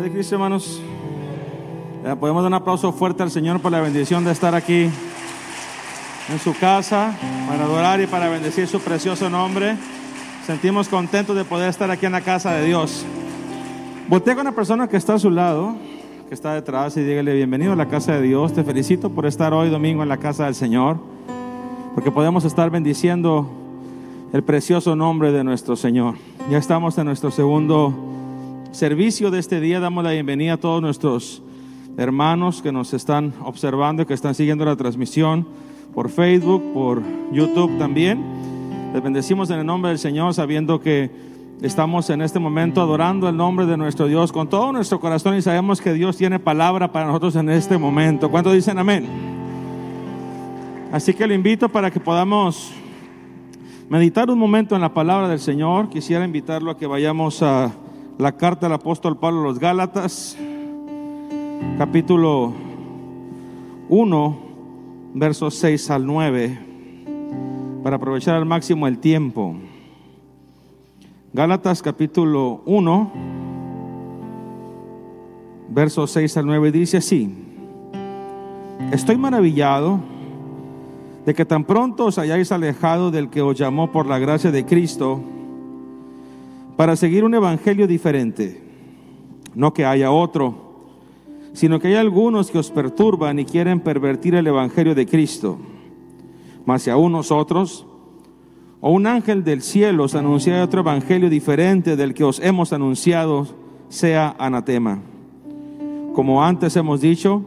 Padre Cristo, hermanos, podemos dar un aplauso fuerte al Señor por la bendición de estar aquí en su casa para adorar y para bendecir su precioso nombre. Sentimos contentos de poder estar aquí en la casa de Dios. Voltea con la persona que está a su lado, que está detrás, y dígale bienvenido a la casa de Dios. Te felicito por estar hoy domingo en la casa del Señor, porque podemos estar bendiciendo el precioso nombre de nuestro Señor. Ya estamos en nuestro segundo servicio de este día. Damos la bienvenida a todos nuestros hermanos que nos están observando, que están siguiendo la transmisión por Facebook, por YouTube también. Les bendecimos en el nombre del Señor, sabiendo que estamos en este momento adorando el nombre de nuestro Dios con todo nuestro corazón y sabemos que Dios tiene palabra para nosotros en este momento. ¿Cuántos dicen amén? Así que le invito para que podamos meditar un momento en la palabra del Señor. Quisiera invitarlo a que vayamos a la carta del apóstol Pablo a los Gálatas, capítulo 1, versos 6 al 9, para aprovechar al máximo el tiempo. Gálatas capítulo 1, versos 6 al 9 dice así, estoy maravillado de que tan pronto os hayáis alejado del que os llamó por la gracia de Cristo, para seguir un evangelio diferente. No que haya otro, sino que hay algunos que os perturban y quieren pervertir el evangelio de Cristo. Mas si aún nosotros, o un ángel del cielo os anuncia otro evangelio diferente del que os hemos anunciado, sea anatema. Como antes hemos dicho,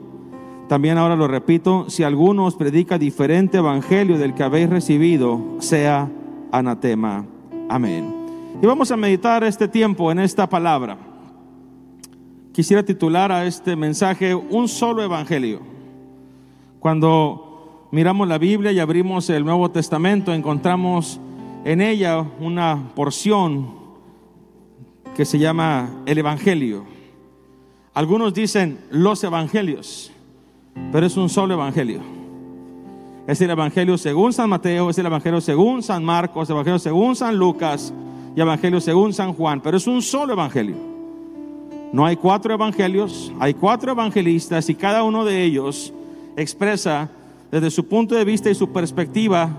también ahora lo repito, si alguno os predica diferente evangelio del que habéis recibido, sea anatema. Amén. Y vamos a meditar este tiempo en esta palabra. Quisiera titular a este mensaje Un solo evangelio. Cuando miramos la Biblia y abrimos el Nuevo Testamento, encontramos en ella una porción que se llama el Evangelio. Algunos dicen los evangelios, pero es un solo evangelio. Es el Evangelio según San Mateo, es el Evangelio según San Marcos, el Evangelio según San Lucas, y Evangelio según San Juan, pero es un solo Evangelio. No hay cuatro evangelios, hay cuatro evangelistas y cada uno de ellos expresa desde su punto de vista y su perspectiva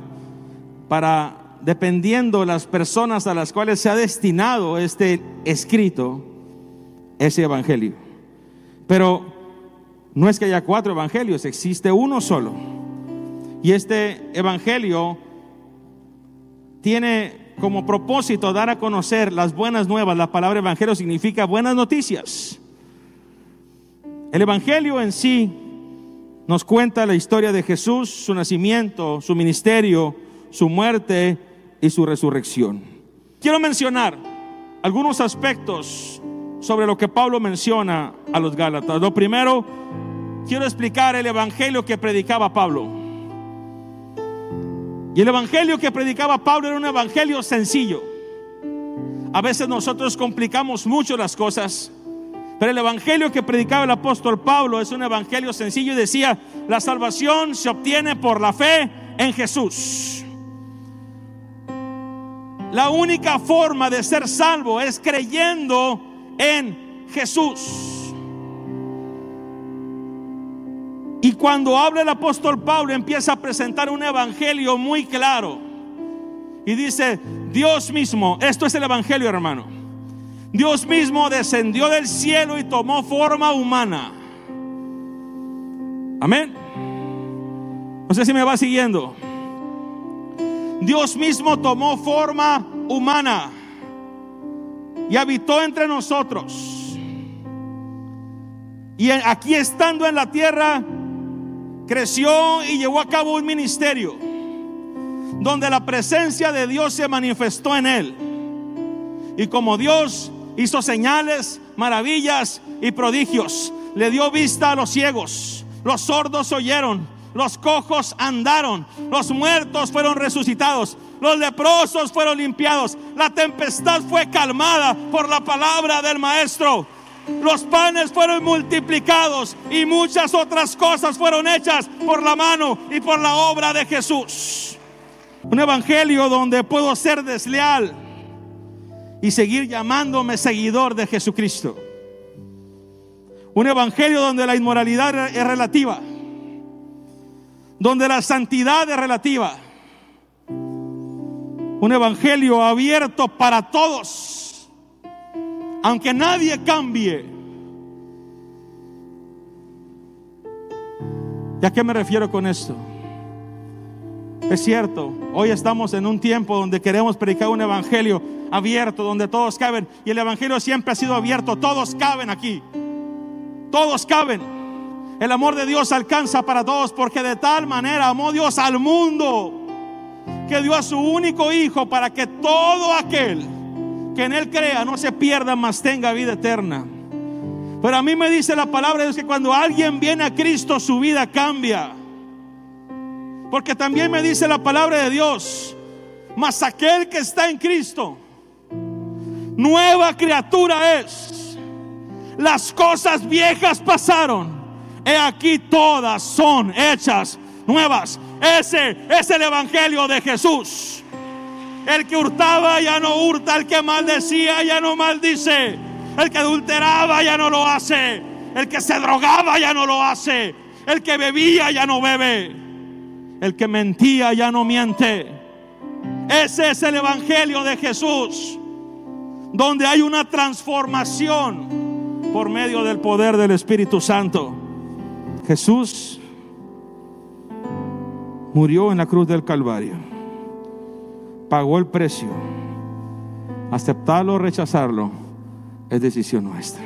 para, dependiendo las personas a las cuales se ha destinado este escrito, ese evangelio. Pero no es que haya cuatro evangelios, existe uno solo. Y este evangelio tiene como propósito dar a conocer las buenas nuevas. La palabra evangelio significa buenas noticias. El evangelio en sí nos cuenta la historia de Jesús, su nacimiento, su ministerio, su muerte y su resurrección. Quiero mencionar algunos aspectos sobre lo que Pablo menciona a los Gálatas. Lo primero, quiero explicar el evangelio que predicaba Pablo. Y el evangelio que predicaba Pablo era un evangelio sencillo. A veces nosotros complicamos mucho las cosas. Pero el evangelio que predicaba el apóstol Pablo es un evangelio sencillo y decía, la salvación se obtiene por la fe en Jesús. La única forma de ser salvo es creyendo en Jesús. Y cuando habla el apóstol Pablo empieza a presentar un evangelio muy claro. Y dice, Dios mismo, esto es el evangelio hermano. Dios mismo descendió del cielo y tomó forma humana. Amén. No sé si me va siguiendo. Dios mismo tomó forma humana y habitó entre nosotros. Y aquí estando en la tierra, creció y llevó a cabo un ministerio donde la presencia de Dios se manifestó en él. Y como Dios hizo señales, maravillas y prodigios, le dio vista a los ciegos, los sordos oyeron, los cojos andaron, los muertos fueron resucitados, los leprosos fueron limpiados, la tempestad fue calmada por la palabra del maestro los panes fueron multiplicados y muchas otras cosas fueron hechas por la mano y por la obra de Jesús. Un evangelio donde puedo ser desleal y seguir llamándome seguidor de Jesucristo. Un evangelio donde la inmoralidad es relativa. Donde la santidad es relativa. Un evangelio abierto para todos. Aunque nadie cambie. ¿Y a qué me refiero con esto? Es cierto, hoy estamos en un tiempo donde queremos predicar un evangelio abierto, donde todos caben. Y el evangelio siempre ha sido abierto, todos caben aquí. Todos caben. El amor de Dios alcanza para todos porque de tal manera amó Dios al mundo que dio a su único hijo para que todo aquel que en él crea no se pierda, mas tenga vida eterna. Pero a mí me dice la palabra de Dios que cuando alguien viene a Cristo su vida cambia. Porque también me dice la palabra de Dios, mas aquel que está en Cristo, nueva criatura es. Las cosas viejas pasaron. He aquí todas son hechas nuevas. Ese es el Evangelio de Jesús. El que hurtaba ya no hurta, el que maldecía ya no maldice, el que adulteraba ya no lo hace, el que se drogaba ya no lo hace, el que bebía ya no bebe, el que mentía ya no miente. Ese es el Evangelio de Jesús, donde hay una transformación por medio del poder del Espíritu Santo. Jesús murió en la cruz del Calvario, pagó el precio. Aceptarlo o rechazarlo es decisión nuestra.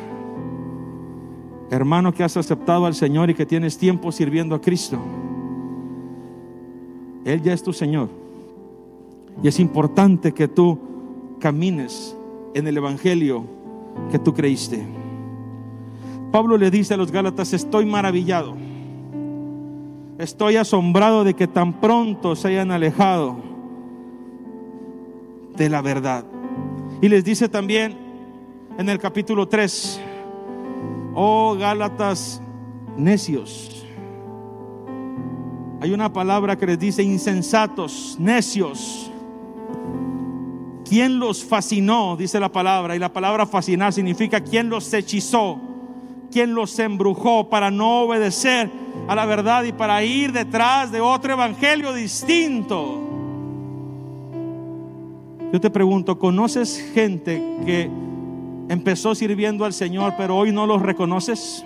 Hermano que has aceptado al Señor y que tienes tiempo sirviendo a Cristo, Él ya es tu Señor. Y es importante que tú camines en el Evangelio que tú creíste. Pablo le dice a los Gálatas, estoy maravillado Estoy asombrado de que tan pronto se hayan alejado de la verdad. Y les dice también en el capítulo 3, oh Gálatas necios. Hay una palabra que les dice insensatos, necios. ¿Quién los fascinó? Dice la palabra. Y la palabra fascinar significa quién los hechizó, quién los embrujó para no obedecer a la verdad y para ir detrás de otro evangelio distinto. Yo te pregunto, ¿conoces gente que empezó sirviendo al Señor pero hoy no los reconoces?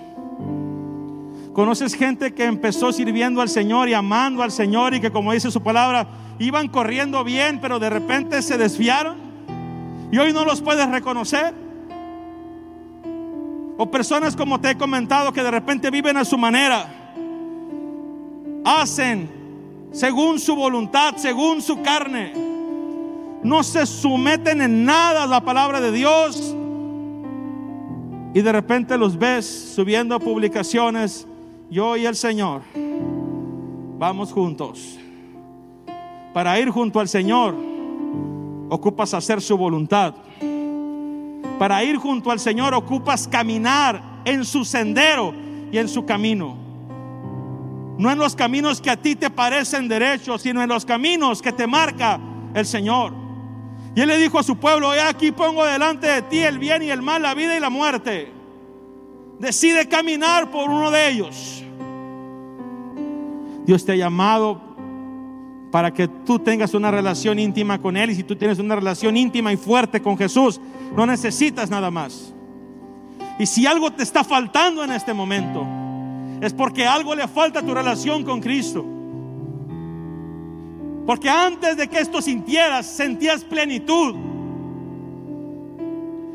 ¿Conoces gente que empezó sirviendo al Señor y amando al Señor y que como dice su palabra, iban corriendo bien pero de repente se desviaron y hoy no los puedes reconocer? O personas como te he comentado que de repente viven a su manera hacen según su voluntad, según su carne. No se someten en nada a la palabra de Dios. Y de repente los ves subiendo publicaciones. Yo y el Señor vamos juntos. Para ir junto al Señor ocupas hacer su voluntad. Para ir junto al Señor ocupas caminar en su sendero y en su camino. No en los caminos que a ti te parecen derechos, sino en los caminos que te marca el Señor. Y él le dijo a su pueblo, he aquí pongo delante de ti el bien y el mal, la vida y la muerte. Decide caminar por uno de ellos. Dios te ha llamado para que tú tengas una relación íntima con Él. Y si tú tienes una relación íntima y fuerte con Jesús, no necesitas nada más. Y si algo te está faltando en este momento, es porque algo le falta a tu relación con Cristo. Porque antes de que esto sintieras, sentías plenitud.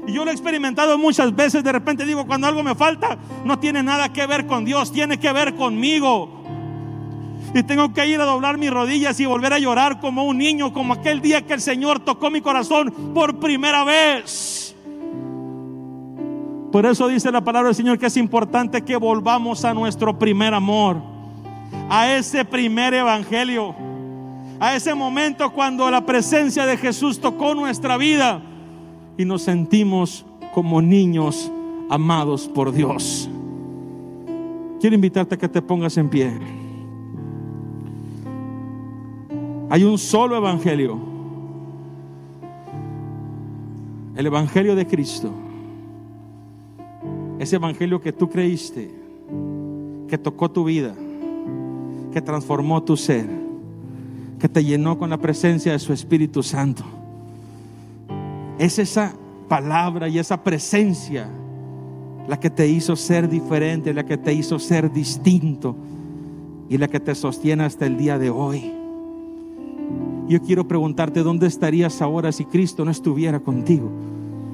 Y yo lo he experimentado muchas veces. De repente digo, cuando algo me falta, no tiene nada que ver con Dios, tiene que ver conmigo. Y tengo que ir a doblar mis rodillas y volver a llorar como un niño, como aquel día que el Señor tocó mi corazón por primera vez. Por eso dice la palabra del Señor que es importante que volvamos a nuestro primer amor, a ese primer evangelio, a ese momento cuando la presencia de Jesús tocó nuestra vida y nos sentimos como niños amados por Dios. Quiero invitarte a que te pongas en pie. Hay un solo evangelio, el evangelio de Cristo. ese evangelio que tú creíste, que tocó tu vida, que transformó tu ser, que te llenó con la presencia de su Espíritu Santo. Es esa palabra y esa presencia la que te hizo ser diferente, la que te hizo ser distinto y la que te sostiene hasta el día de hoy. Yo quiero preguntarte, ¿dónde estarías ahora si Cristo no estuviera contigo?